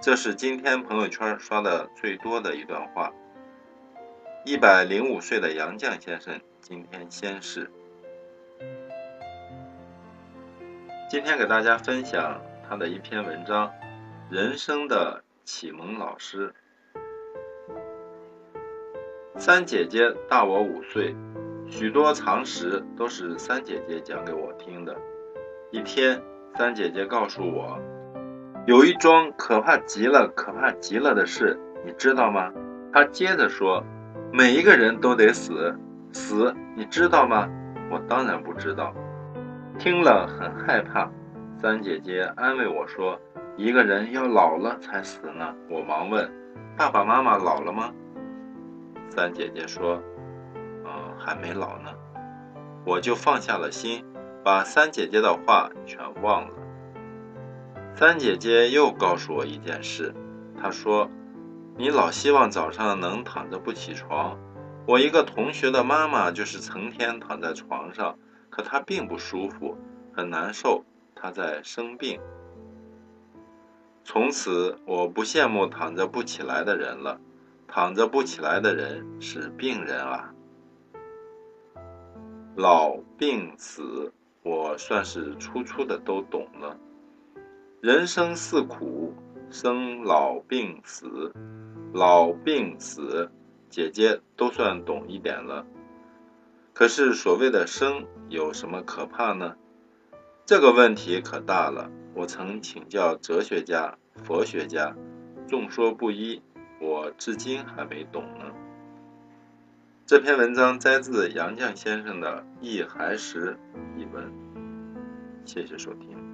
这是今天朋友圈刷的最多的一段话。一百零五岁的杨绛先生今天仙逝。今天给大家分享他的一篇文章《人生的启蒙老师》。三姐姐大我五岁，许多常识都是三姐姐讲给我听的。一天，三姐姐告诉我。有一桩可怕极了、可怕极了的事，你知道吗？他接着说：“每一个人都得死，死，你知道吗？”我当然不知道，听了很害怕。三姐姐安慰我说：“一个人要老了才死呢。”我忙问：“爸爸妈妈老了吗？”三姐姐说：“嗯，还没老呢。”我就放下了心，把三姐姐的话全忘了。三姐姐又告诉我一件事，她说：“你老希望早上能躺着不起床。我一个同学的妈妈就是成天躺在床上，可她并不舒服，很难受，她在生病。从此，我不羡慕躺着不起来的人了。躺着不起来的人是病人啊。老病死，我算是初初的都懂了。”人生似苦，生老病死，老病死，姐姐都算懂一点了。可是所谓的生有什么可怕呢？这个问题可大了。我曾请教哲学家、佛学家，众说不一，我至今还没懂呢。这篇文章摘自杨绛先生的《忆孩时》一文，谢谢收听。